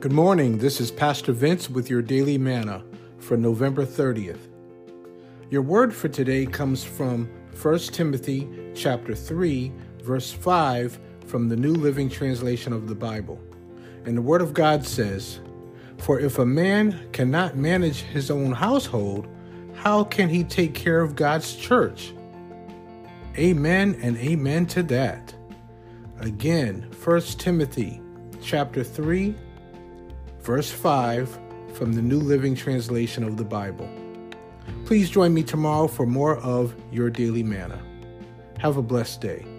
Good morning. This is Pastor Vince with your daily manna for November 30th. Your word for today comes from 1 Timothy chapter 3 verse 5 from the New Living Translation of the Bible. And the word of God says, "For if a man cannot manage his own household, how can he take care of God's church?" Amen and amen to that. Again, 1 Timothy chapter 3 verse 5 from the New Living Translation of the Bible. Please join me tomorrow for more of your daily manna. Have a blessed day.